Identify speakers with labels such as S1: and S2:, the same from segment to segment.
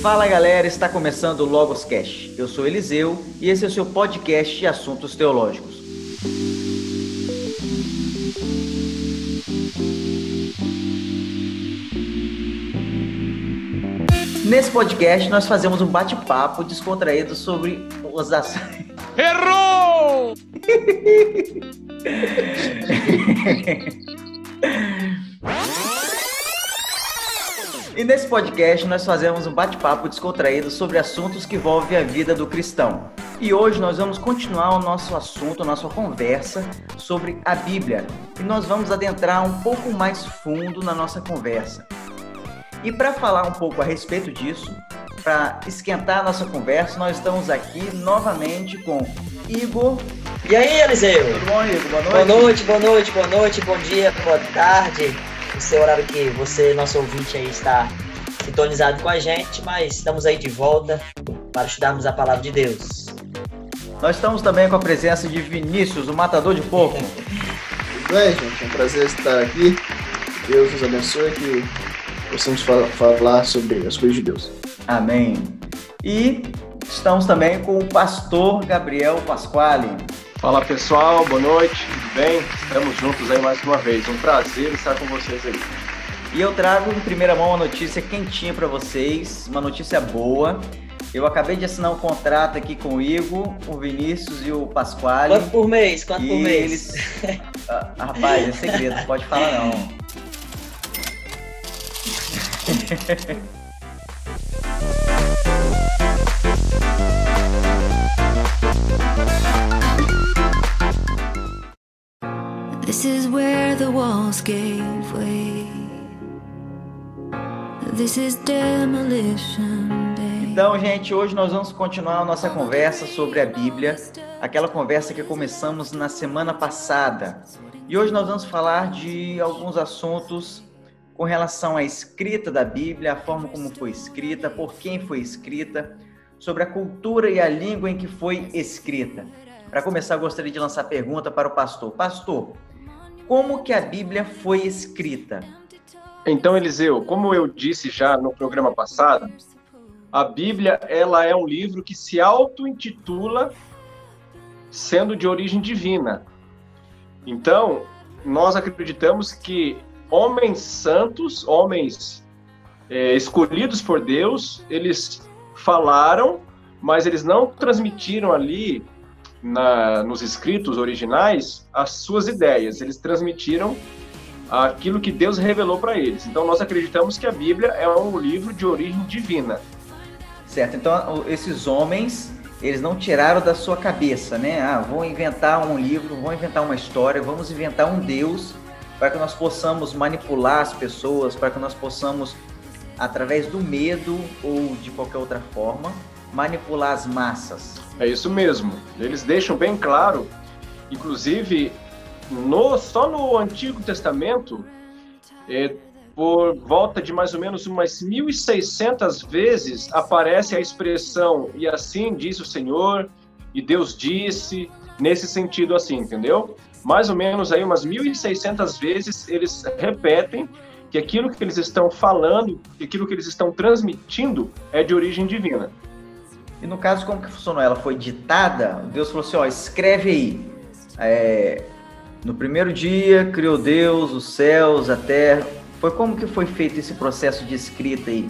S1: Fala galera, está começando o Logos Cast. Eu sou Eliseu e esse é o seu podcast de assuntos teológicos. Nesse podcast nós fazemos um bate-papo descontraído sobre os ações.
S2: Errou!
S1: E nesse podcast nós fazemos um bate-papo descontraído sobre assuntos que envolvem a vida do cristão. E hoje nós vamos continuar o nosso assunto, a nossa conversa sobre a Bíblia. E nós vamos adentrar um pouco mais fundo na nossa conversa. E para falar um pouco a respeito disso, para esquentar a nossa conversa, nós estamos aqui novamente com Igor.
S3: E aí, Eliseu?
S1: Tudo bom, Igor? Boa noite.
S3: Boa noite, boa noite, boa noite, bom dia, boa tarde. Esse é o horário que você, nosso ouvinte aí, está sintonizado com a gente, mas estamos aí de volta para estudarmos a palavra de Deus.
S1: Nós estamos também com a presença de Vinícius, o matador de porco.
S4: Tudo bem, gente? É um prazer estar aqui. Deus nos abençoe que possamos fa- falar sobre as coisas de Deus.
S1: Amém. E estamos também com o pastor Gabriel Pasquale.
S2: Fala pessoal, boa noite, bem? Estamos juntos aí mais uma vez. Um prazer estar com vocês aí.
S1: E eu trago em primeira mão uma notícia quentinha para vocês, uma notícia boa. Eu acabei de assinar um contrato aqui com o Igor, o Vinícius e o Pasquale.
S3: Quanto por mês? Quanto por mês?
S1: eles. Ah, rapaz, é segredo, não pode falar não.
S5: This is where the walls gave way. This is demolition day.
S1: Então, gente, hoje nós vamos continuar a nossa conversa sobre a Bíblia, aquela conversa que começamos na semana passada. E hoje nós vamos falar de alguns assuntos com relação à escrita da Bíblia, a forma como foi escrita, por quem foi escrita, sobre a cultura e a língua em que foi escrita. Para começar, eu gostaria de lançar a pergunta para o pastor. Pastor, como que a Bíblia foi escrita?
S2: Então, Eliseu, como eu disse já no programa passado, a Bíblia ela é um livro que se auto-intitula sendo de origem divina. Então, nós acreditamos que homens santos, homens é, escolhidos por Deus, eles falaram, mas eles não transmitiram ali na, nos escritos originais as suas ideias. Eles transmitiram aquilo que Deus revelou para eles. Então, nós acreditamos que a Bíblia é um livro de origem divina.
S1: Certo, então esses homens, eles não tiraram da sua cabeça, né? Ah, vou inventar um livro, vou inventar uma história, vamos inventar um Deus para que nós possamos manipular as pessoas, para que nós possamos, através do medo ou de qualquer outra forma, manipular as massas.
S2: É isso mesmo. Eles deixam bem claro, inclusive, no, só no Antigo Testamento, é, por volta de mais ou menos umas 1.600 vezes aparece a expressão e assim diz o Senhor, e Deus disse, nesse sentido assim, entendeu? Mais ou menos aí umas 1.600 vezes eles repetem que aquilo que eles estão falando, aquilo que eles estão transmitindo é de origem divina.
S1: E no caso, como que funcionou? Ela foi ditada? Deus falou assim, ó, escreve aí. É, no primeiro dia, criou Deus os céus, a terra. Foi como que foi feito esse processo de escrita aí?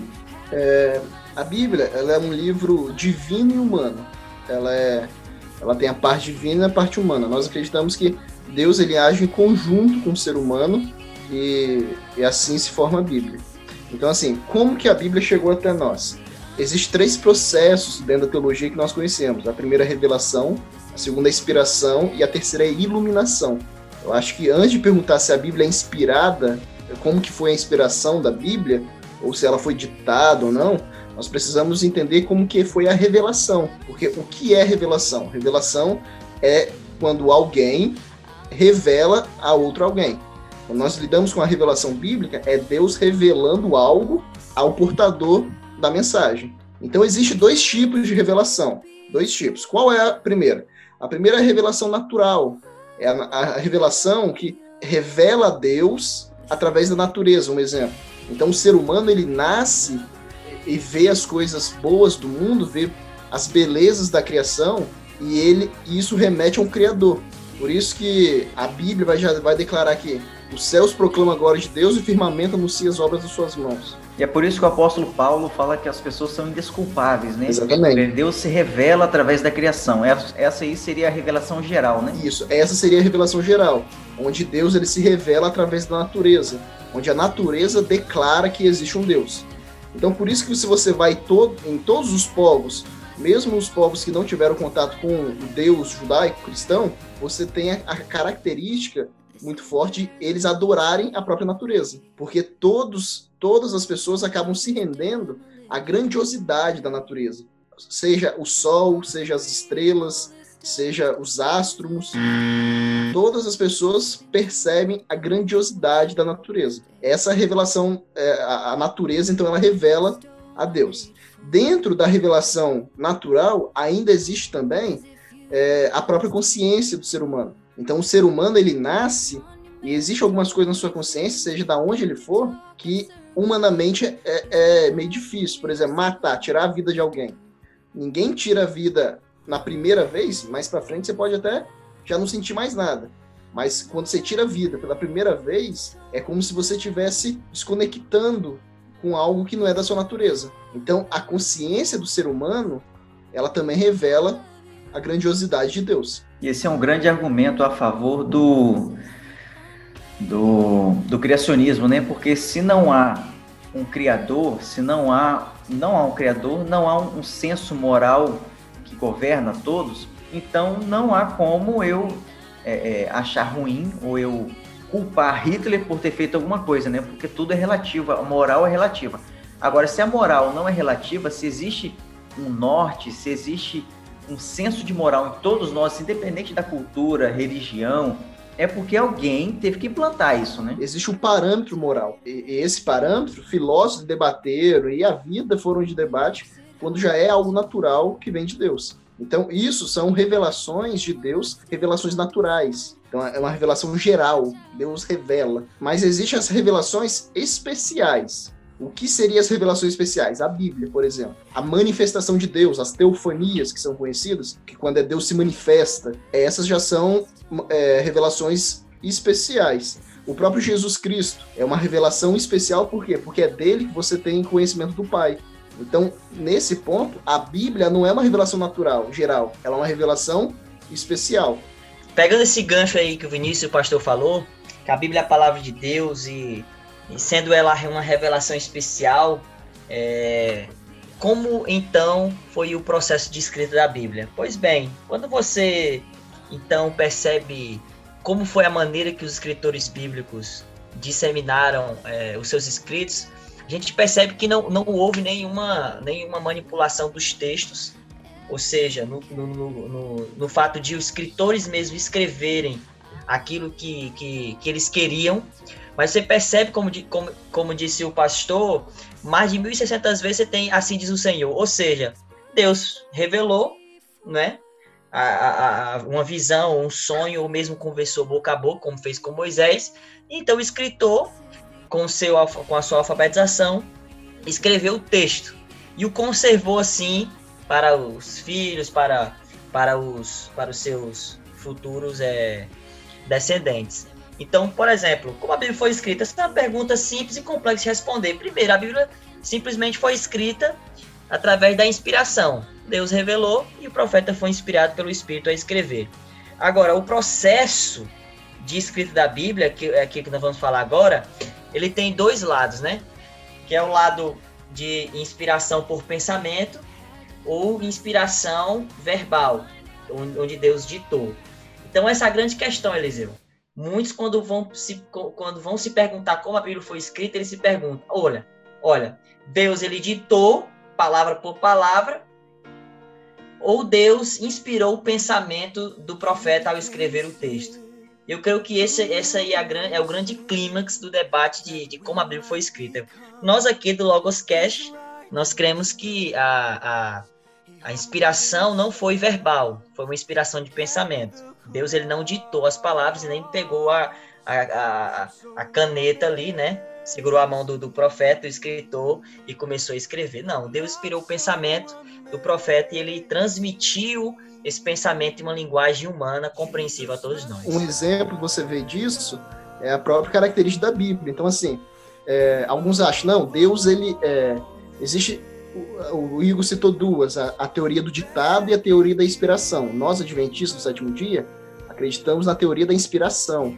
S4: A Bíblia, ela é um livro divino e humano. Ela é, ela tem a parte divina e a parte humana. Nós acreditamos que Deus ele age em conjunto com o ser humano e, e assim se forma a Bíblia. Então, assim, como que a Bíblia chegou até nós? Existem três processos dentro da teologia que nós conhecemos. A primeira é a revelação, a segunda é a inspiração e a terceira é a iluminação. Eu acho que antes de perguntar se a Bíblia é inspirada, como que foi a inspiração da Bíblia, ou se ela foi ditada ou não, nós precisamos entender como que foi a revelação. Porque o que é revelação? Revelação é quando alguém revela a outro alguém. Quando nós lidamos com a revelação bíblica, é Deus revelando algo ao portador da mensagem. Então, existe dois tipos de revelação. Dois tipos. Qual é a primeira? A primeira é a revelação natural. É a, a revelação que revela a Deus através da natureza, um exemplo. Então, o ser humano, ele nasce e vê as coisas boas do mundo, vê as belezas da criação e ele isso remete a um criador. Por isso que a Bíblia vai, já vai declarar que os céus proclamam a glória de Deus e o firmamento anuncia as obras das suas mãos.
S1: E é por isso que o apóstolo Paulo fala que as pessoas são indesculpáveis, né?
S4: Exatamente.
S1: Deus se revela através da criação. Essa aí seria a revelação geral, né?
S4: Isso, essa seria a revelação geral, onde Deus ele se revela através da natureza, onde a natureza declara que existe um Deus. Então, por isso que se você vai todo, em todos os povos, mesmo os povos que não tiveram contato com o Deus judaico cristão, você tem a, característica muito forte eles adorarem a própria natureza, porque todos, todas as pessoas acabam se rendendo à grandiosidade da natureza, seja o sol, seja as estrelas, seja os astros, todas as pessoas percebem a grandiosidade da natureza. Essa revelação, é, a natureza, então, ela revela a Deus. Dentro da revelação natural, ainda existe também é, a própria consciência do ser humano. Então, o ser humano, ele nasce e existe algumas coisas na sua consciência, seja da onde ele for, que humanamente é, é meio difícil. Por exemplo, matar, tirar a vida de alguém. Ninguém tira a vida na primeira vez, mais para frente você pode até já não sentir mais nada. Mas quando você tira a vida pela primeira vez, é como se você estivesse desconectando com algo que não é da sua natureza. Então, a consciência do ser humano, ela também revela a grandiosidade de Deus.
S1: E esse é um grande argumento a favor do, do, do criacionismo, né? Porque se não há um criador, se não há, não há um criador, não há um, um senso moral que governa todos, então não há como eu é, é, achar ruim ou eu culpar Hitler por ter feito alguma coisa, né? Porque tudo é relativo, a moral é relativa. Agora, se a moral não é relativa, se existe um norte, se existe um senso de moral em todos nós, independente da cultura, religião, é porque alguém teve que implantar isso, né?
S4: Existe um parâmetro moral. E esse parâmetro, filósofos debateram e a vida foram de debate quando já é algo natural que vem de Deus. Então, isso são revelações de Deus, revelações naturais. Então, é uma revelação geral. Deus revela. Mas existem as revelações especiais. O que seriam as revelações especiais? A Bíblia, por exemplo. A manifestação de Deus, as teofanias que são conhecidas, que quando é Deus se manifesta, essas já são é, revelações especiais. O próprio Jesus Cristo é uma revelação especial, por quê? Porque é dele que você tem conhecimento do Pai. Então, nesse ponto, a Bíblia não é uma revelação natural, geral, ela é uma revelação especial.
S3: Pegando esse gancho aí que o Vinícius, o pastor, falou, que a Bíblia é a palavra de Deus e e sendo ela uma revelação especial, é, como então foi o processo de escrita da Bíblia? Pois bem, quando você então percebe como foi a maneira que os escritores bíblicos disseminaram é, os seus escritos, a gente percebe que não, não houve nenhuma, nenhuma manipulação dos textos, ou seja, no, no, no, no fato de os escritores mesmo escreverem aquilo que, que, que eles queriam, mas você percebe, como, como, como disse o pastor, mais de 1.600 vezes você tem assim diz o Senhor. Ou seja, Deus revelou, né? A, a, uma visão, um sonho, ou mesmo conversou boca a boca, como fez com Moisés. Então o escritor, com, seu, com a sua alfabetização, escreveu o texto e o conservou assim para os filhos, para, para, os, para os seus futuros é, descendentes. Então, por exemplo, como a Bíblia foi escrita? Essa é uma pergunta simples e complexa de responder. Primeiro, a Bíblia simplesmente foi escrita através da inspiração. Deus revelou e o profeta foi inspirado pelo Espírito a escrever. Agora, o processo de escrita da Bíblia, que é aqui que nós vamos falar agora, ele tem dois lados, né? Que é o lado de inspiração por pensamento ou inspiração verbal, onde Deus ditou. Então, essa é a grande questão, Eliseu. Muitos, quando vão, se, quando vão se perguntar como a Bíblia foi escrita, eles se perguntam: olha, olha, Deus ele ditou palavra por palavra, ou Deus inspirou o pensamento do profeta ao escrever o texto? Eu creio que esse essa aí é, é o grande clímax do debate de, de, como a Bíblia foi escrita. Nós aqui do Logos Cast, nós cremos que a, a, a inspiração não foi verbal, foi uma inspiração de pensamento. Deus ele não ditou as palavras e nem pegou a, a, a, a caneta ali, né? segurou a mão do, do profeta, do escritor, e começou a escrever. Não, Deus inspirou o pensamento do profeta e ele transmitiu esse pensamento em uma linguagem humana compreensível a todos nós.
S4: Um exemplo que você vê disso é a própria característica da Bíblia. Então, assim, é, alguns acham, não, Deus, ele é, existe, o, Igor citou duas, a, a, teoria do ditado e a teoria da inspiração. Nós, adventistas do sétimo dia, acreditamos na teoria da inspiração,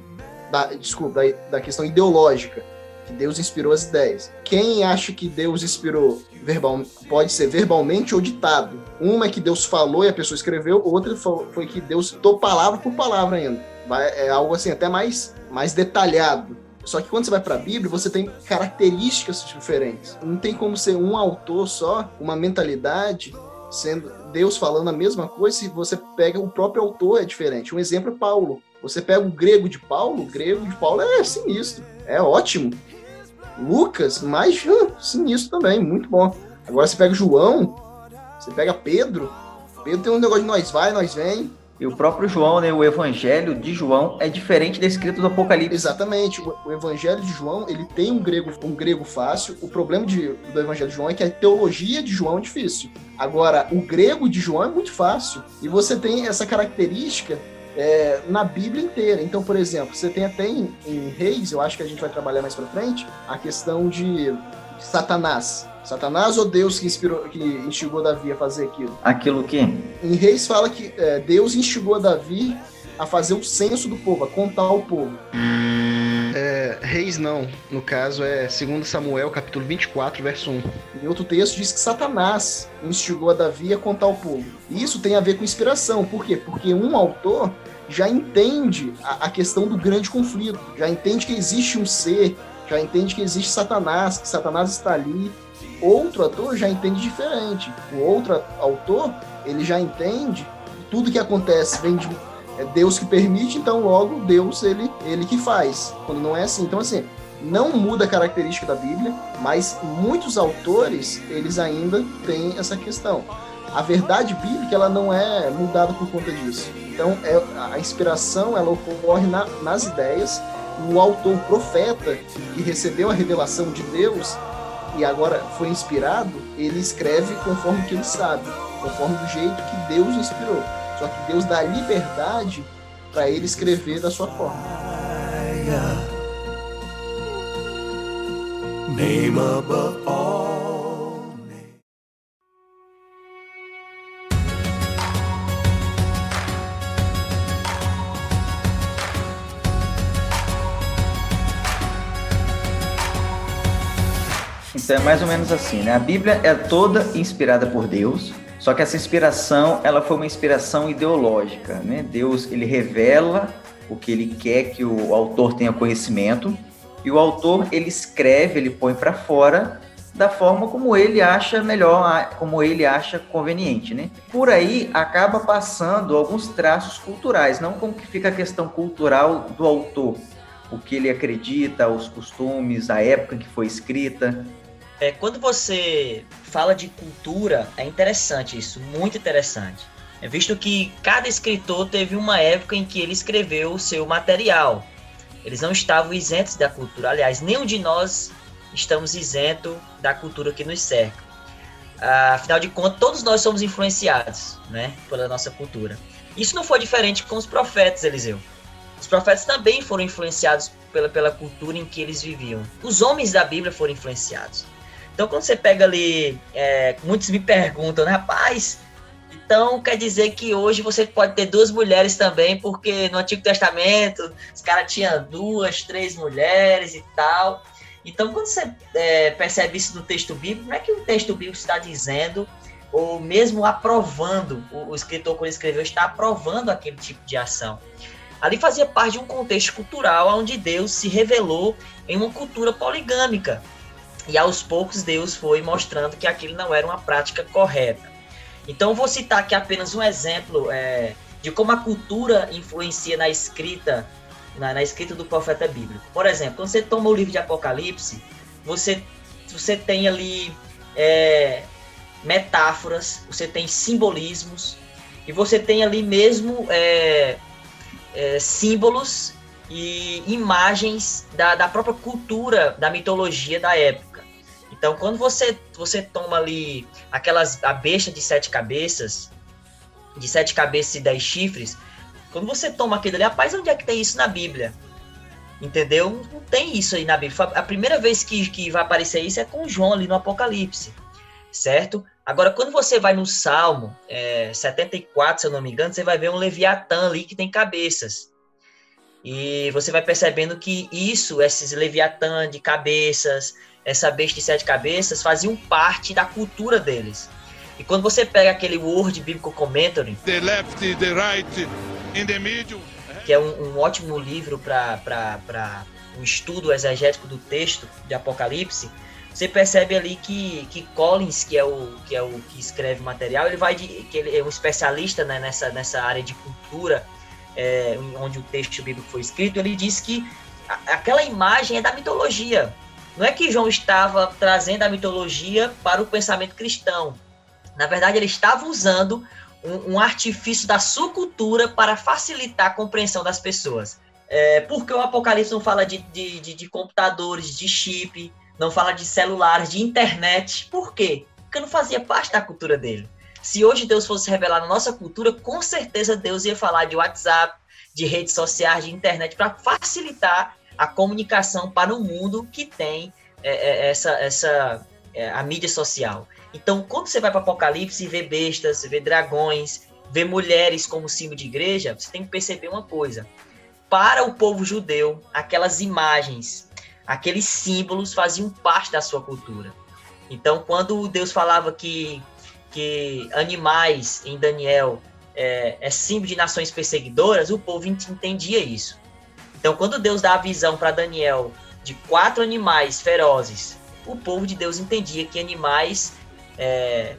S4: da, desculpa, da, da questão ideológica, que Deus inspirou as ideias. Quem acha que Deus inspirou verbal, pode ser verbalmente ou ditado. Uma é que Deus falou e a pessoa escreveu, outra foi que Deus citou palavra por palavra ainda. Vai, é algo assim até mais, mais detalhado. Só que quando você vai para a Bíblia, você tem características diferentes. Não tem como ser um autor só, uma mentalidade, sendo Deus falando a mesma coisa, se você pega o próprio autor é diferente. Um exemplo é Paulo. Você pega o grego de Paulo, o grego de Paulo é sinistro, é ótimo. Lucas, mais sinistro também, muito bom. Agora você pega João, você pega Pedro, Pedro tem um negócio de nós vai, nós vem.
S1: E o próprio João, né, o evangelho de João é diferente da escrita do Apocalipse.
S4: Exatamente. O, evangelho de João, ele tem um grego, um grego fácil. O problema de, do evangelho de João é que a teologia de João é difícil. Agora, o grego de João é muito fácil. E você tem essa característica é, na Bíblia inteira. Então, por exemplo, você tem até em, em, Reis, eu acho que a gente vai trabalhar mais para frente, a questão de Satanás. Satanás ou Deus que inspirou, que instigou Davi a fazer aquilo?
S1: Aquilo que?
S4: Em Reis fala que é, Deus instigou Davi a fazer o censo do povo, a contar o povo. É, reis não, no caso é 2 Samuel, capítulo 24, verso 1. Em outro texto diz que Satanás instigou a Davi a contar o povo. E isso tem a ver com inspiração, por quê? Porque um autor já entende a, a questão do grande conflito, já entende que existe um ser, já entende que existe Satanás, que Satanás está ali. Outro autor já entende diferente. O outro autor, ele já entende tudo que acontece vem de é Deus que permite, então logo Deus ele ele que faz. Quando não é assim, então assim, não muda a característica da Bíblia, mas muitos autores, eles ainda têm essa questão. A verdade bíblica, ela não é mudada por conta disso. Então, é, a inspiração, ela ocorre na, nas ideias, o autor, profeta, que recebeu a revelação de Deus e agora foi inspirado, ele escreve conforme que ele sabe, conforme do jeito que Deus inspirou. Só que Deus dá liberdade para ele escrever da sua forma. Name above all.
S1: É mais ou menos assim, né? A Bíblia é toda inspirada por Deus, só que essa inspiração, ela foi uma inspiração ideológica, né? Deus, ele revela o que ele quer que o autor tenha conhecimento, e o autor, ele escreve, ele põe para fora da forma como ele acha melhor, como ele acha conveniente, né? Por aí acaba passando alguns traços culturais, não como que fica a questão cultural do autor, o que ele acredita, os costumes, a época que foi escrita,
S3: é, quando você fala de cultura, é interessante isso, muito interessante. É visto que cada escritor teve uma época em que ele escreveu o seu material. Eles não estavam isentos da cultura. Aliás, nenhum de nós estamos isento da cultura que nos cerca. Afinal de contas, todos nós somos influenciados né, pela nossa cultura. Isso não foi diferente com os profetas, Eliseu. Os profetas também foram influenciados pela, pela cultura em que eles viviam. Os homens da Bíblia foram influenciados. Então, quando você pega ali, é, muitos me perguntam, né, rapaz, então quer dizer que hoje você pode ter duas mulheres também, porque no Antigo Testamento os caras tinham duas, três mulheres e tal. Então, quando você é, percebe isso no texto bíblico, não é que o texto bíblico está dizendo, ou mesmo aprovando, o, o escritor, quando escreveu, está aprovando aquele tipo de ação. Ali fazia parte de um contexto cultural onde Deus se revelou em uma cultura poligâmica. E aos poucos Deus foi mostrando que aquilo não era uma prática correta. Então vou citar aqui apenas um exemplo é, de como a cultura influencia na escrita, na, na, escrita do profeta bíblico. Por exemplo, quando você toma o livro de Apocalipse, você, você tem ali é, metáforas, você tem simbolismos, e você tem ali mesmo é, é símbolos e imagens da, da própria cultura, da mitologia da época. Então, quando você, você toma ali aquelas a besta de sete cabeças, de sete cabeças e dez chifres, quando você toma aquilo ali, rapaz, onde é que tem isso na Bíblia? Entendeu? Não tem isso aí na Bíblia. A primeira vez que, que vai aparecer isso é com João ali no Apocalipse, certo? Agora, quando você vai no Salmo é, 74, se eu não me engano, você vai ver um Leviatã ali que tem cabeças. E você vai percebendo que isso, esses Leviatã de cabeças, essa besta de sete cabeças, faziam parte da cultura deles. E quando você pega aquele Word Biblical Commentary, the left, the right, in the middle, que é um, um ótimo livro para um estudo exegético do texto de Apocalipse, você percebe ali que, que Collins, que é o que é o que escreve o material, ele vai de, que ele é um especialista né, nessa, nessa área de cultura, é, onde o texto bíblico foi escrito, ele diz que aquela imagem é da mitologia. Não é que João estava trazendo a mitologia para o pensamento cristão. Na verdade, ele estava usando um, um artifício da sua cultura para facilitar a compreensão das pessoas. É, porque o Apocalipse não fala de, de, de, de computadores, de chip, não fala de celulares, de internet. Por quê? Porque não fazia parte da cultura dele. Se hoje Deus fosse revelar na nossa cultura, com certeza Deus ia falar de WhatsApp, de redes sociais, de internet, para facilitar a comunicação para o mundo que tem é, é, essa, essa é, a mídia social. Então, quando você vai para Apocalipse e vê bestas, vê dragões, vê mulheres como símbolo de igreja, você tem que perceber uma coisa. Para o povo judeu, aquelas imagens, aqueles símbolos faziam parte da sua cultura. Então, quando Deus falava que, que animais em Daniel é, é símbolo de nações perseguidoras, o povo entendia isso. Então, quando Deus dá a visão para Daniel de quatro animais ferozes, o povo de Deus entendia que animais é,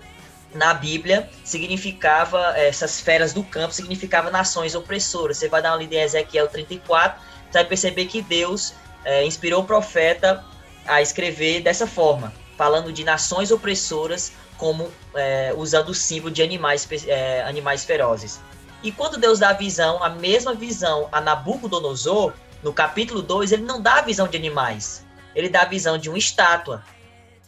S3: na Bíblia significava, é, essas feras do campo significava nações opressoras. Você vai dar uma lida em Ezequiel 34, você vai perceber que Deus é, inspirou o profeta a escrever dessa forma, falando de nações opressoras como é, usando o símbolo de animais, é, animais ferozes. E quando Deus dá a visão, a mesma visão a Nabucodonosor, no capítulo 2, ele não dá a visão de animais, ele dá a visão de uma estátua,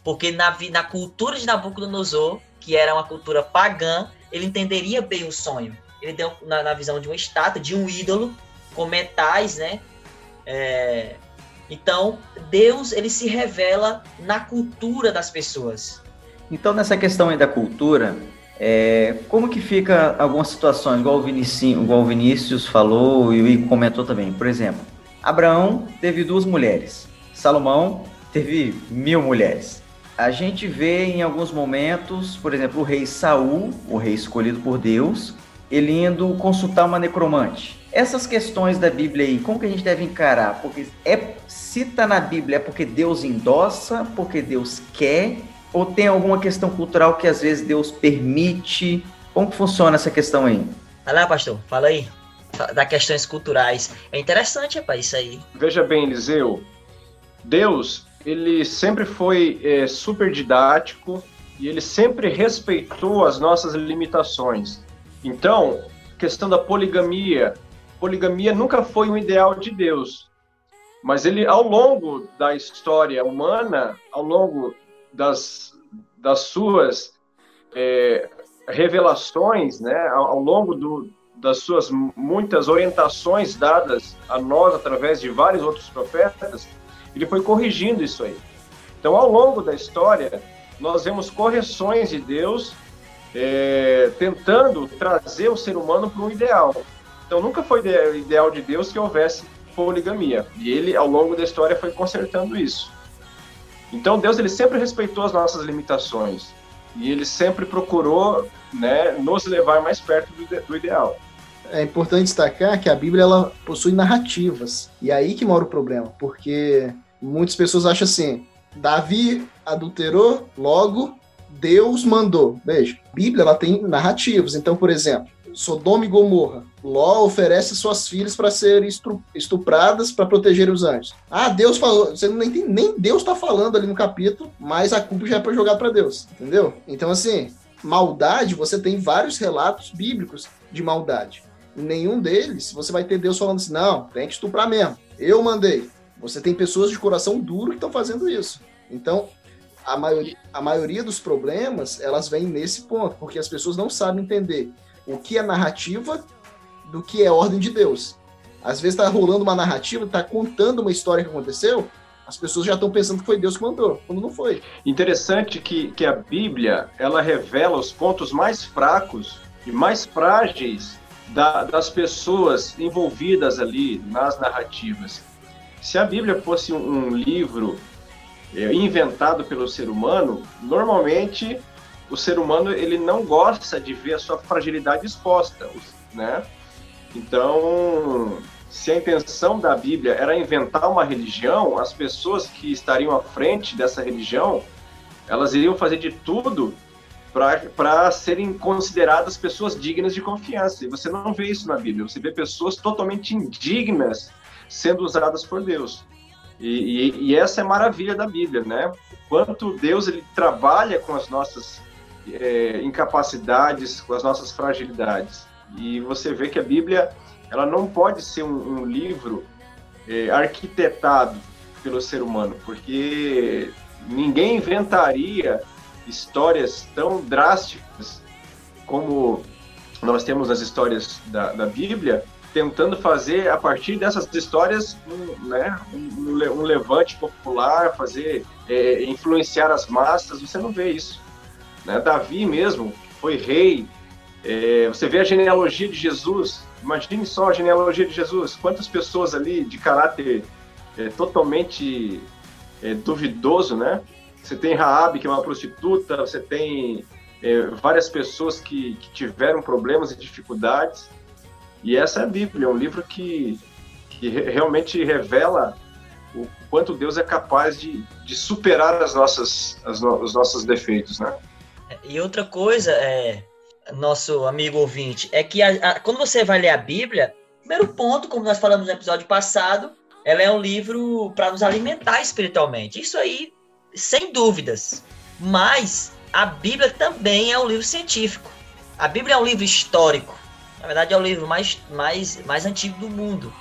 S3: porque na, na cultura de Nabucodonosor, que era uma cultura pagã, ele entenderia bem o sonho. Ele deu na, na visão de uma estátua, de um ídolo, com metais, né? É, então, Deus ele se revela na cultura das pessoas.
S1: Então, nessa questão aí da cultura, é, como que fica algumas situações, igual o, igual o Vinícius falou e o Igor comentou também. Por exemplo, Abraão teve duas mulheres, Salomão teve mil mulheres a gente vê em alguns momentos, por exemplo, o rei Saul, o rei escolhido por Deus, ele indo consultar uma necromante. Essas questões da Bíblia aí, como que a gente deve encarar? Porque é se tá na Bíblia é porque Deus endossa, porque Deus quer, ou tem alguma questão cultural que às vezes Deus permite? Como que funciona essa questão aí?
S3: Vai lá, pastor, fala aí. Das questões culturais. É interessante, rapaz, isso aí.
S2: Veja bem, Eliseu, Deus ele sempre foi é, super didático e ele sempre respeitou as nossas limitações. Então, questão da poligamia, poligamia nunca foi um ideal de Deus, mas ele, ao longo da história humana, ao longo das, das suas é, revelações, né, ao, ao longo do, das suas muitas orientações dadas a nós através de vários outros profetas, ele foi corrigindo isso aí. Então, ao longo da história, nós vemos correções de Deus é, tentando trazer o ser humano para um ideal. Então, nunca foi ideal de Deus que houvesse poligamia. E ele, ao longo da história, foi consertando isso. Então, Deus ele sempre respeitou as nossas limitações. E ele sempre procurou né, nos levar mais perto do, do ideal
S4: é importante destacar que a Bíblia ela possui narrativas. E é aí que mora o problema, porque muitas pessoas acham assim: Davi adulterou, logo Deus mandou. Veja, a Bíblia ela tem narrativas. Então, por exemplo, Sodoma e Gomorra. Ló oferece suas filhas para serem estupradas para proteger os anjos. Ah, Deus falou. Você não entende, nem Deus está falando ali no capítulo, mas a culpa já é para jogar para Deus, entendeu? Então, assim, maldade, você tem vários relatos bíblicos de maldade. Em nenhum deles você vai ter Deus falando assim: não, tem que estuprar mesmo. Eu mandei. Você tem pessoas de coração duro que estão fazendo isso. Então, a maioria, a maioria dos problemas, elas vêm nesse ponto, porque as pessoas não sabem entender o que é narrativa do que é ordem de Deus. Às vezes está rolando uma narrativa, está contando uma história que aconteceu, as pessoas já estão pensando que foi Deus que mandou, quando não foi.
S2: Interessante que, que a Bíblia, ela revela os pontos mais fracos e mais frágeis da, das pessoas envolvidas ali nas narrativas. Se a Bíblia fosse um, um livro é, inventado pelo ser humano, normalmente o ser humano ele não gosta de ver a sua fragilidade exposta, né? Então, se a intenção da Bíblia era inventar uma religião, as pessoas que estariam à frente dessa religião, elas iriam fazer de tudo para serem consideradas pessoas dignas de confiança. E você não vê isso na Bíblia. Você vê pessoas totalmente indignas sendo usadas por Deus. E, e, e essa é a maravilha da Bíblia, né? Quanto Deus ele trabalha com as nossas é, incapacidades, com as nossas fragilidades. E você vê que a Bíblia ela não pode ser um, um livro é, arquitetado pelo ser humano, porque ninguém inventaria histórias tão drásticas como nós temos nas histórias da, da Bíblia, tentando fazer a partir dessas histórias um, né, um, um levante popular, fazer é, influenciar as massas. Você não vê isso. Né? Davi mesmo foi rei. É, você vê a genealogia de Jesus. Imagine só a genealogia de Jesus. Quantas pessoas ali de caráter é, totalmente é, duvidoso, né? Você tem Raab, que é uma prostituta, você tem é, várias pessoas que, que, tiveram problemas e dificuldades. E essa é a Bíblia, é um livro que, que realmente revela o quanto Deus é capaz de, de superar as nossas, as no, os nossos defeitos, né?
S3: E outra coisa, é, nosso amigo ouvinte, é que a, a, quando você vai ler a Bíblia, primeiro ponto, como nós falamos no episódio passado, ela é um livro para nos alimentar espiritualmente. Isso aí sem dúvidas. Mas a Bíblia também é um livro científico. A Bíblia é um livro histórico. Na verdade, é o livro mais, mais, mais antigo do mundo.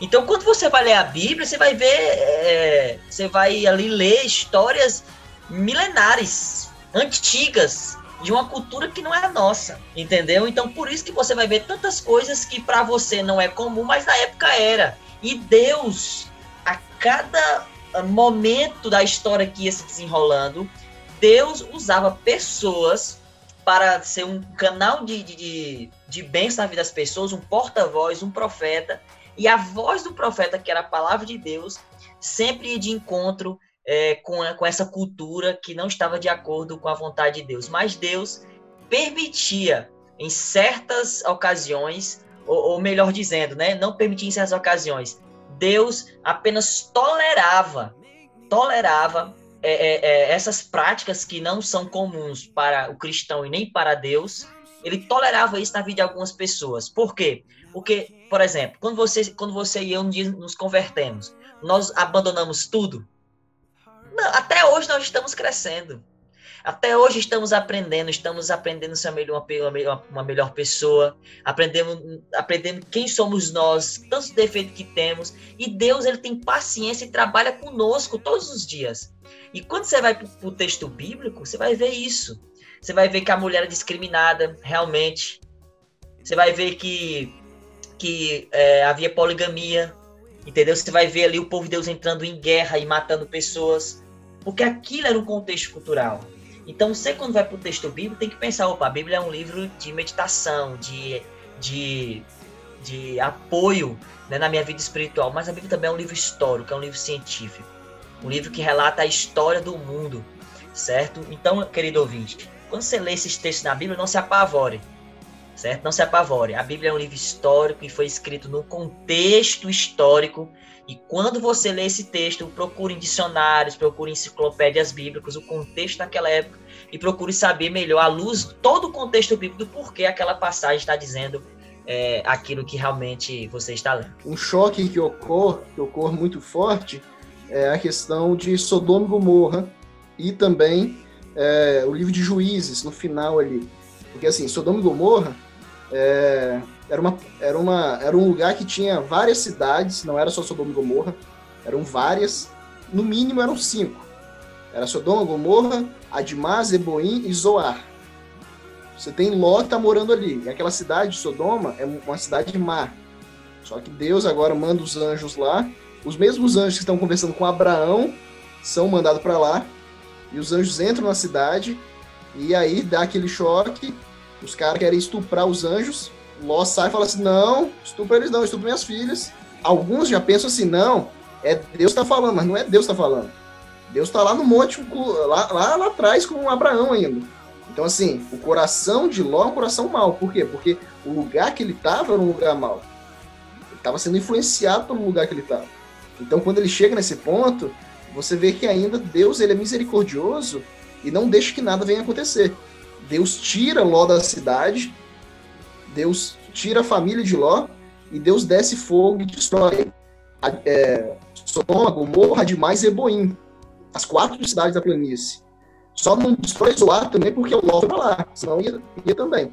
S3: Então, quando você vai ler a Bíblia, você vai ver, é, você vai ali ler histórias milenares, antigas, de uma cultura que não é nossa, entendeu? Então, por isso que você vai ver tantas coisas que para você não é comum, mas na época era. E Deus, a cada momento da história que ia se desenrolando, Deus usava pessoas para ser um canal de, de, de bênção na vida das pessoas, um porta-voz, um profeta, e a voz do profeta, que era a palavra de Deus, sempre ia de encontro é, com, com essa cultura que não estava de acordo com a vontade de Deus. Mas Deus permitia, em certas ocasiões, ou, ou melhor dizendo, né, não permitia em certas ocasiões, Deus apenas tolerava, tolerava é, é, é, essas práticas que não são comuns para o cristão e nem para Deus. Ele tolerava isso na vida de algumas pessoas. Por quê? Porque, por exemplo, quando você, quando você e eu nos convertemos, nós abandonamos tudo. Não, até hoje nós estamos crescendo. Até hoje estamos aprendendo, estamos aprendendo a ser uma melhor, uma melhor pessoa, aprendendo, aprendendo quem somos nós, tantos defeitos que temos. E Deus ele tem paciência e trabalha conosco todos os dias. E quando você vai para o texto bíblico, você vai ver isso. Você vai ver que a mulher é discriminada, realmente. Você vai ver que, que é, havia poligamia, entendeu? Você vai ver ali o povo de Deus entrando em guerra e matando pessoas, porque aquilo era um contexto cultural. Então, você quando vai para o texto bíblico, tem que pensar, opa, a Bíblia é um livro de meditação, de, de, de apoio né, na minha vida espiritual, mas a Bíblia também é um livro histórico, é um livro científico, um livro que relata a história do mundo, certo? Então, querido ouvinte, quando você lê esses textos na Bíblia, não se apavore, certo? Não se apavore. A Bíblia é um livro histórico e foi escrito no contexto histórico e quando você lê esse texto, procure em dicionários, procure enciclopédias bíblicas, o contexto daquela época, e procure saber melhor, à luz todo o contexto bíblico, do porquê aquela passagem está dizendo é, aquilo que realmente você está lendo.
S4: Um choque que ocorre, que ocorre muito forte, é a questão de Sodoma e Gomorra, e também é, o livro de Juízes, no final ali. Porque assim, Sodoma e Gomorra, é, era, uma, era, uma, era um lugar que tinha várias cidades, não era só Sodoma e Gomorra, eram várias, no mínimo eram cinco. Era Sodoma, Gomorra, Admá, Zeboim e Zoar. Você tem Ló tá morando ali. E aquela cidade de Sodoma é uma cidade de mar. Só que Deus agora manda os anjos lá. Os mesmos anjos que estão conversando com Abraão são mandados para lá. E os anjos entram na cidade. E aí dá aquele choque. Os caras querem estuprar os anjos. Ló sai e fala assim: Não, estupra eles não, estupra minhas filhas. Alguns já pensam assim: Não, é Deus está falando, mas não é Deus está falando. Deus está lá no monte, lá, lá, lá atrás com Abraão ainda. Então, assim, o coração de Ló é um coração mau. Por quê? Porque o lugar que ele estava era um lugar mau. Ele estava sendo influenciado pelo lugar que ele estava. Então, quando ele chega nesse ponto, você vê que ainda Deus ele é misericordioso e não deixa que nada venha acontecer. Deus tira Ló da cidade, Deus tira a família de Ló e Deus desce fogo e destrói é, Sodoma, Gomorra, demais Eboim, as quatro cidades da planície. Só não destrói Zoar também porque o Ló foi para lá, senão ia, ia também.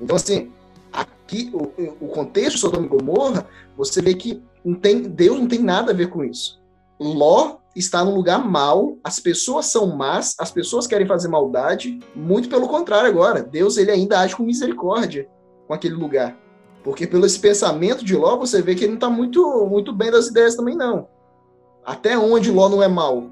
S4: Então, assim, aqui, o, o contexto de Sodoma e Gomorra, você vê que não tem, Deus não tem nada a ver com isso. Ló está num lugar mal, as pessoas são más, as pessoas querem fazer maldade, muito pelo contrário agora. Deus ele ainda age com misericórdia com aquele lugar. Porque pelo esse pensamento de Ló, você vê que ele não está muito, muito bem das ideias também, não. Até onde Ló não é mal?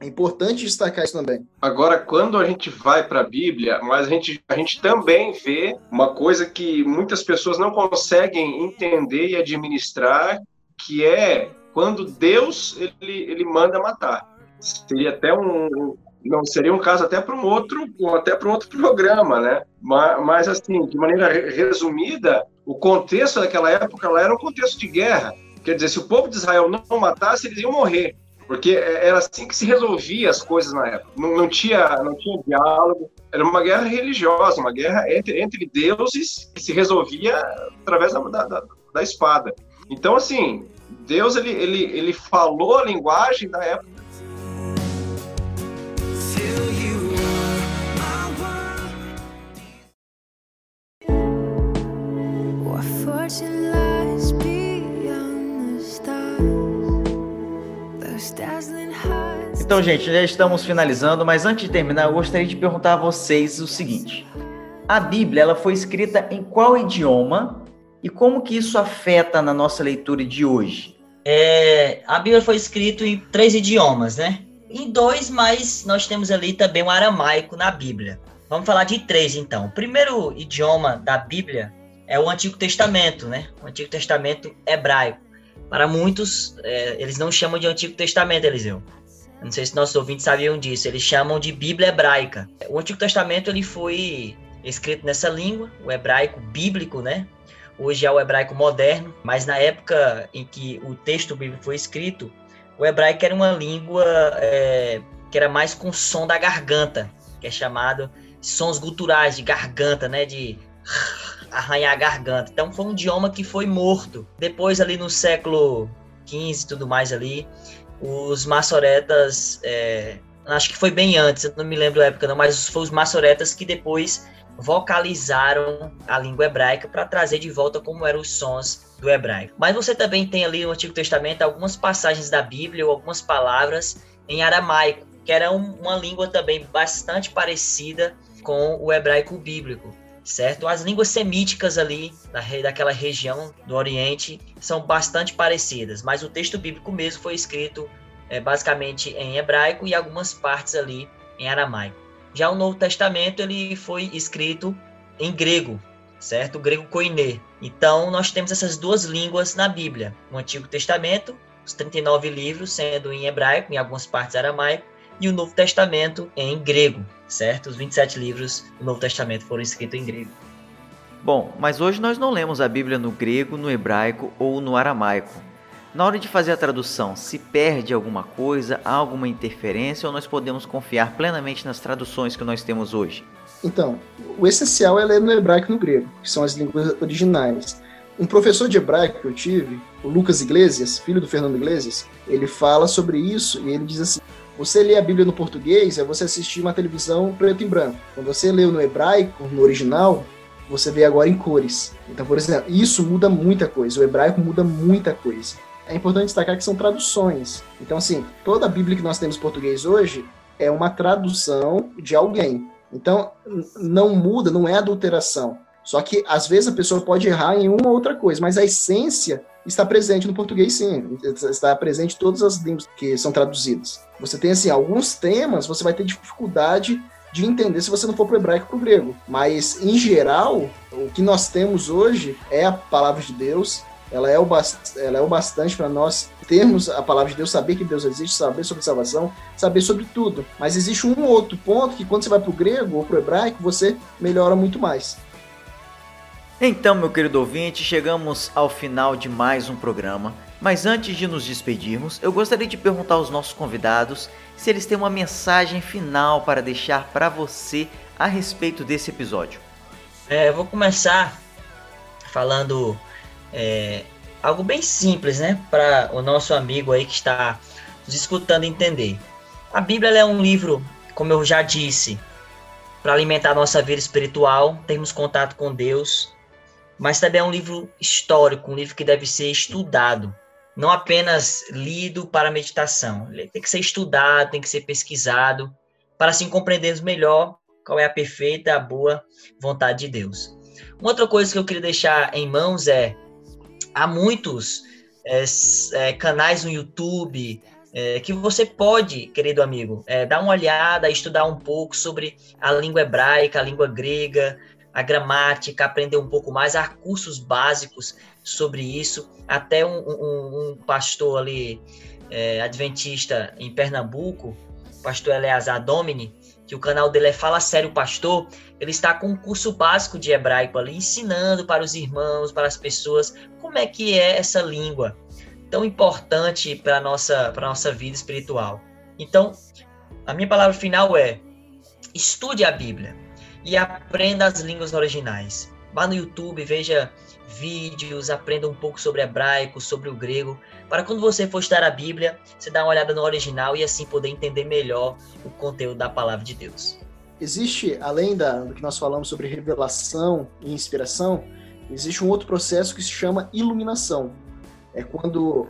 S4: É importante destacar isso também.
S2: Agora, quando a gente vai para a Bíblia, mas a gente, a gente também vê uma coisa que muitas pessoas não conseguem entender e administrar, que é quando Deus ele, ele manda matar. Seria até um, não seria um caso até para um outro até para um outro programa, né? Mas, mas, assim, de maneira resumida, o contexto daquela época lá era um contexto de guerra. Quer dizer, se o povo de Israel não matasse, eles iam morrer. Porque era assim que se resolvia as coisas na época. Não, não, tinha, não tinha diálogo. Era uma guerra religiosa, uma guerra entre, entre deuses que se resolvia através da, da, da espada. Então, assim, Deus ele, ele, ele falou a linguagem da época.
S1: Então, gente, já estamos finalizando, mas antes de terminar, eu gostaria de perguntar a vocês o seguinte: a Bíblia ela foi escrita em qual idioma e como que isso afeta na nossa leitura de hoje?
S3: É, a Bíblia foi escrita em três idiomas, né? Em dois, mas nós temos ali também o aramaico na Bíblia. Vamos falar de três, então. O primeiro idioma da Bíblia é o Antigo Testamento, né? O Antigo Testamento hebraico. Para muitos, é, eles não chamam de Antigo Testamento, Eliseu. Não sei se nossos ouvintes sabiam disso. Eles chamam de Bíblia hebraica. O Antigo Testamento ele foi escrito nessa língua, o hebraico bíblico, né? Hoje é o hebraico moderno, mas na época em que o texto bíblico foi escrito, o hebraico era uma língua é, que era mais com som da garganta, que é chamado sons guturais de garganta, né? De arranhar a garganta. Então foi um idioma que foi morto. Depois ali no século XV e tudo mais ali, os maçoretas, é, acho que foi bem antes, não me lembro da época não, mas foi os maçoretas que depois vocalizaram a língua hebraica para trazer de volta como eram os sons do hebraico. Mas você também tem ali no Antigo Testamento algumas passagens da Bíblia ou algumas palavras em aramaico, que era uma língua também bastante parecida com o hebraico bíblico certo? As línguas semíticas ali da, daquela região do Oriente são bastante parecidas, mas o texto bíblico mesmo foi escrito é, basicamente em hebraico e algumas partes ali em aramaico. Já o Novo Testamento ele foi escrito em grego, certo? O grego koiné. Então nós temos essas duas línguas na Bíblia. O Antigo Testamento, os 39 livros sendo em hebraico, em algumas partes aramaico, e o Novo Testamento em grego, certo? Os 27 livros do Novo Testamento foram escritos em grego.
S1: Bom, mas hoje nós não lemos a Bíblia no grego, no hebraico ou no aramaico. Na hora de fazer a tradução, se perde alguma coisa, há alguma interferência ou nós podemos confiar plenamente nas traduções que nós temos hoje?
S4: Então, o essencial é ler no hebraico e no grego, que são as línguas originais. Um professor de hebraico que eu tive, o Lucas Iglesias, filho do Fernando Iglesias, ele fala sobre isso e ele diz assim: você lê a Bíblia no português é você assistir uma televisão preto e branco. Quando você lê no hebraico, no original, você vê agora em cores. Então, por exemplo, isso muda muita coisa. O hebraico muda muita coisa. É importante destacar que são traduções. Então, assim, toda a Bíblia que nós temos em português hoje é uma tradução de alguém. Então, não muda, não é adulteração. Só que, às vezes, a pessoa pode errar em uma ou outra coisa, mas a essência está presente no português, sim. Está presente em todas as línguas que são traduzidas. Você tem, assim, alguns temas, você vai ter dificuldade de entender se você não for para o hebraico para o grego. Mas, em geral, o que nós temos hoje é a palavra de Deus, ela é o, ela é o bastante para nós termos a palavra de Deus, saber que Deus existe, saber sobre salvação, saber sobre tudo. Mas existe um outro ponto que quando você vai para o grego ou para o hebraico, você melhora muito mais.
S1: Então, meu querido ouvinte, chegamos ao final de mais um programa. Mas antes de nos despedirmos, eu gostaria de perguntar aos nossos convidados se eles têm uma mensagem final para deixar para você a respeito desse episódio.
S3: É, eu vou começar falando é, algo bem simples, né, para o nosso amigo aí que está nos escutando entender. A Bíblia é um livro, como eu já disse, para alimentar nossa vida espiritual, termos contato com Deus, mas também é um livro histórico, um livro que deve ser estudado não apenas lido para meditação. Ele tem que ser estudado, tem que ser pesquisado, para assim compreendermos melhor qual é a perfeita, a boa vontade de Deus. Uma outra coisa que eu queria deixar em mãos é: há muitos é, é, canais no YouTube é, que você pode, querido amigo, é, dar uma olhada, estudar um pouco sobre a língua hebraica, a língua grega, a gramática, aprender um pouco mais. Há cursos básicos sobre isso. Até um, um, um pastor ali, é, adventista em Pernambuco, pastor Eleazar Domini, que o canal dele é Fala Sério Pastor, ele está com um curso básico de hebraico ali, ensinando para os irmãos, para as pessoas, como é que é essa língua tão importante para a nossa, para nossa vida espiritual. Então, a minha palavra final é: estude a Bíblia e aprenda as línguas originais. Vá no YouTube, veja vídeos, aprenda um pouco sobre hebraico, sobre o grego, para quando você for estudar a Bíblia, você dar uma olhada no original e assim poder entender melhor o conteúdo da palavra de Deus.
S4: Existe, além da, do que nós falamos sobre revelação e inspiração, existe um outro processo que se chama iluminação. É quando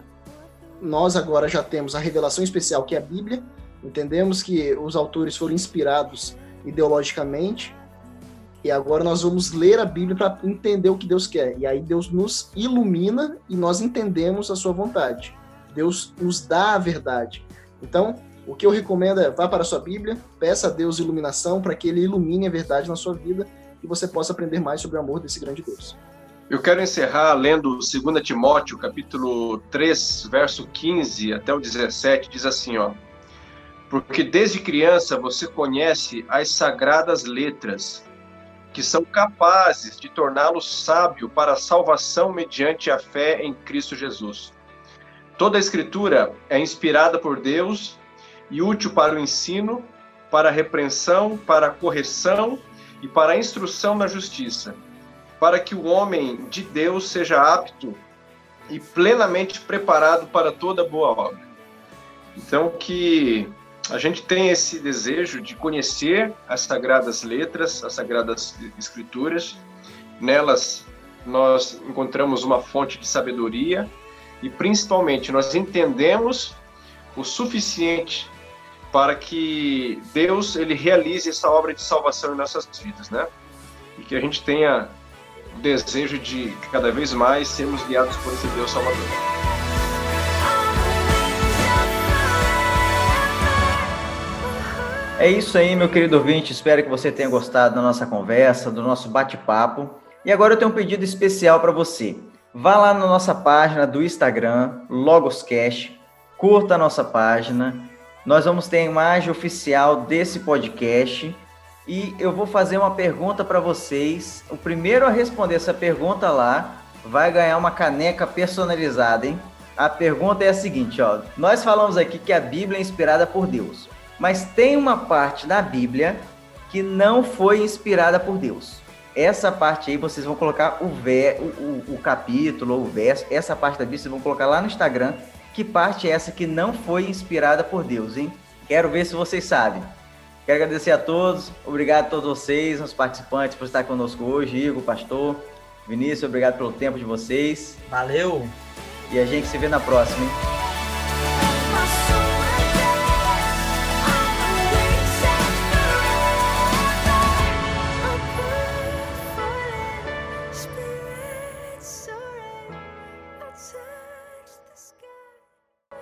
S4: nós agora já temos a revelação especial que é a Bíblia, entendemos que os autores foram inspirados ideologicamente, e agora nós vamos ler a Bíblia para entender o que Deus quer. E aí Deus nos ilumina e nós entendemos a sua vontade. Deus nos dá a verdade. Então, o que eu recomendo é vá para a sua Bíblia, peça a Deus iluminação para que ele ilumine a verdade na sua vida e você possa aprender mais sobre o amor desse grande Deus.
S2: Eu quero encerrar lendo 2 Timóteo, capítulo 3, verso 15 até o 17, diz assim, ó: Porque desde criança você conhece as sagradas letras, que são capazes de torná-lo sábio para a salvação mediante a fé em Cristo Jesus. Toda a Escritura é inspirada por Deus e útil para o ensino, para a repreensão, para a correção e para a instrução na justiça, para que o homem de Deus seja apto e plenamente preparado para toda boa obra. Então, que a gente tem esse desejo de conhecer as sagradas letras, as sagradas escrituras. Nelas nós encontramos uma fonte de sabedoria e principalmente nós entendemos o suficiente para que Deus ele realize essa obra de salvação em nossas vidas, né? E que a gente tenha o desejo de cada vez mais sermos guiados por esse Deus Salvador.
S1: É isso aí, meu querido ouvinte. Espero que você tenha gostado da nossa conversa, do nosso bate-papo. E agora eu tenho um pedido especial para você. Vá lá na nossa página do Instagram, Logoscast, curta a nossa página. Nós vamos ter a imagem oficial desse podcast e eu vou fazer uma pergunta para vocês. O primeiro a responder essa pergunta lá vai ganhar uma caneca personalizada, hein? A pergunta é a seguinte, ó. Nós falamos aqui que a Bíblia é inspirada por Deus. Mas tem uma parte da Bíblia que não foi inspirada por Deus. Essa parte aí vocês vão colocar o, ver, o, o, o capítulo ou o verso, essa parte da Bíblia vocês vão colocar lá no Instagram. Que parte é essa que não foi inspirada por Deus, hein? Quero ver se vocês sabem. Quero agradecer a todos, obrigado a todos vocês, os participantes, por estar conosco hoje, Igor, pastor, Vinícius, obrigado pelo tempo de vocês.
S3: Valeu!
S1: E a gente se vê na próxima, hein?